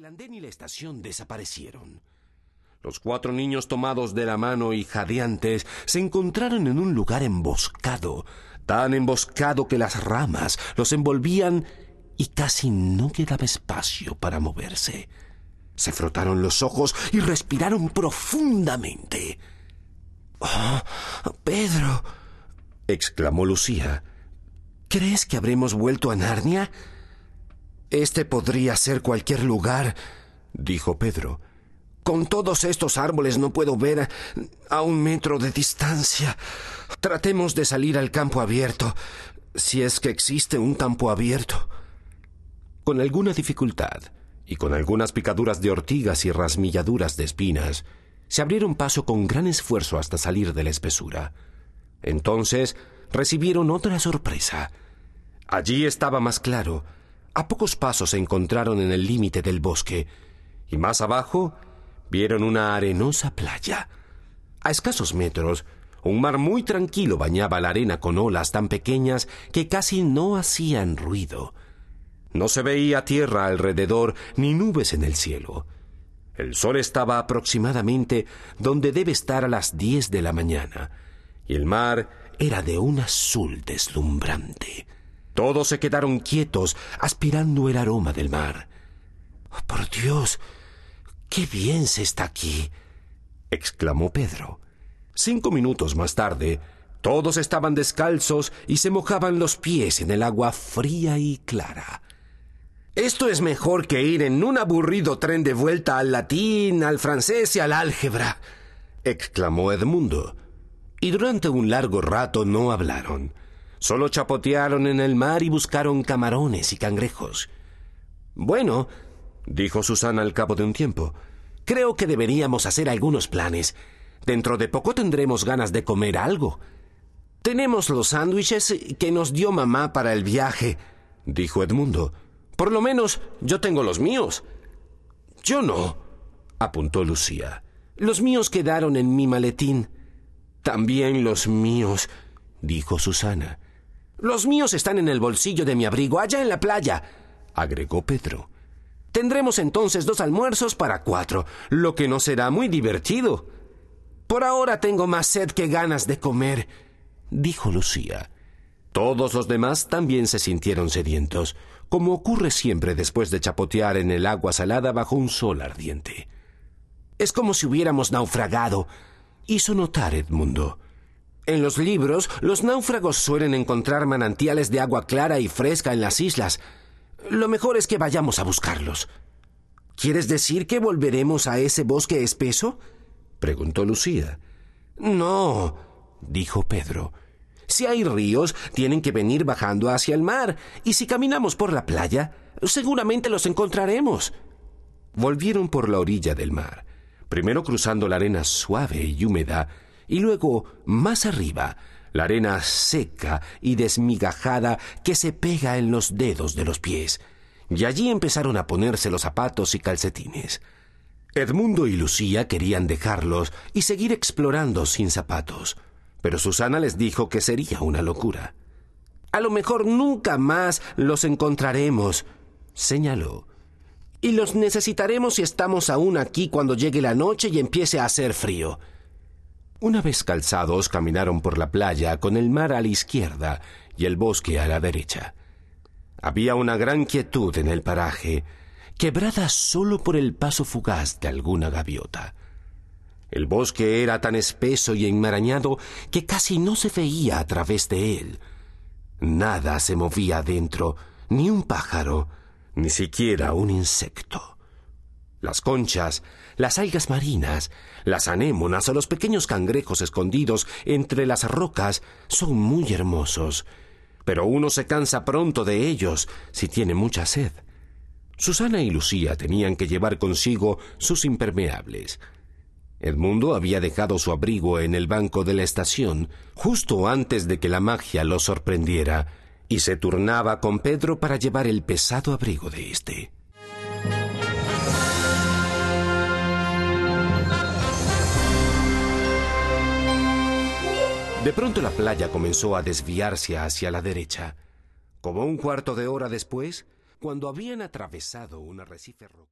El andén y la estación desaparecieron. Los cuatro niños tomados de la mano y jadeantes se encontraron en un lugar emboscado, tan emboscado que las ramas los envolvían y casi no quedaba espacio para moverse. Se frotaron los ojos y respiraron profundamente. ¡Oh, Pedro! exclamó Lucía. ¿Crees que habremos vuelto a Narnia? Este podría ser cualquier lugar, dijo Pedro. Con todos estos árboles no puedo ver a un metro de distancia. Tratemos de salir al campo abierto, si es que existe un campo abierto. Con alguna dificultad, y con algunas picaduras de ortigas y rasmilladuras de espinas, se abrieron paso con gran esfuerzo hasta salir de la espesura. Entonces recibieron otra sorpresa. Allí estaba más claro. A pocos pasos se encontraron en el límite del bosque, y más abajo vieron una arenosa playa. A escasos metros, un mar muy tranquilo bañaba la arena con olas tan pequeñas que casi no hacían ruido. No se veía tierra alrededor ni nubes en el cielo. El sol estaba aproximadamente donde debe estar a las diez de la mañana, y el mar era de un azul deslumbrante. Todos se quedaron quietos, aspirando el aroma del mar. Oh, por Dios, qué bien se está aquí, exclamó Pedro. Cinco minutos más tarde, todos estaban descalzos y se mojaban los pies en el agua fría y clara. Esto es mejor que ir en un aburrido tren de vuelta al latín, al francés y al álgebra, exclamó Edmundo. Y durante un largo rato no hablaron. Solo chapotearon en el mar y buscaron camarones y cangrejos. Bueno, dijo Susana al cabo de un tiempo, creo que deberíamos hacer algunos planes. Dentro de poco tendremos ganas de comer algo. Tenemos los sándwiches que nos dio mamá para el viaje, dijo Edmundo. Por lo menos yo tengo los míos. Yo no, apuntó Lucía. Los míos quedaron en mi maletín. También los míos, dijo Susana. Los míos están en el bolsillo de mi abrigo, allá en la playa, agregó Pedro. Tendremos entonces dos almuerzos para cuatro, lo que no será muy divertido. Por ahora tengo más sed que ganas de comer, dijo Lucía. Todos los demás también se sintieron sedientos, como ocurre siempre después de chapotear en el agua salada bajo un sol ardiente. Es como si hubiéramos naufragado, hizo notar Edmundo. En los libros, los náufragos suelen encontrar manantiales de agua clara y fresca en las islas. Lo mejor es que vayamos a buscarlos. ¿Quieres decir que volveremos a ese bosque espeso? preguntó Lucía. No, dijo Pedro. Si hay ríos, tienen que venir bajando hacia el mar, y si caminamos por la playa, seguramente los encontraremos. Volvieron por la orilla del mar, primero cruzando la arena suave y húmeda, y luego, más arriba, la arena seca y desmigajada que se pega en los dedos de los pies, y allí empezaron a ponerse los zapatos y calcetines. Edmundo y Lucía querían dejarlos y seguir explorando sin zapatos pero Susana les dijo que sería una locura. A lo mejor nunca más los encontraremos, señaló. Y los necesitaremos si estamos aún aquí cuando llegue la noche y empiece a hacer frío. Una vez calzados caminaron por la playa con el mar a la izquierda y el bosque a la derecha. Había una gran quietud en el paraje, quebrada solo por el paso fugaz de alguna gaviota. El bosque era tan espeso y enmarañado que casi no se veía a través de él. Nada se movía adentro, ni un pájaro, ni siquiera un insecto. Las conchas, las algas marinas, las anémonas o los pequeños cangrejos escondidos entre las rocas son muy hermosos, pero uno se cansa pronto de ellos si tiene mucha sed. Susana y Lucía tenían que llevar consigo sus impermeables. Edmundo había dejado su abrigo en el banco de la estación justo antes de que la magia lo sorprendiera, y se turnaba con Pedro para llevar el pesado abrigo de éste. De pronto la playa comenzó a desviarse hacia la derecha. Como un cuarto de hora después, cuando habían atravesado un arrecife rocoso.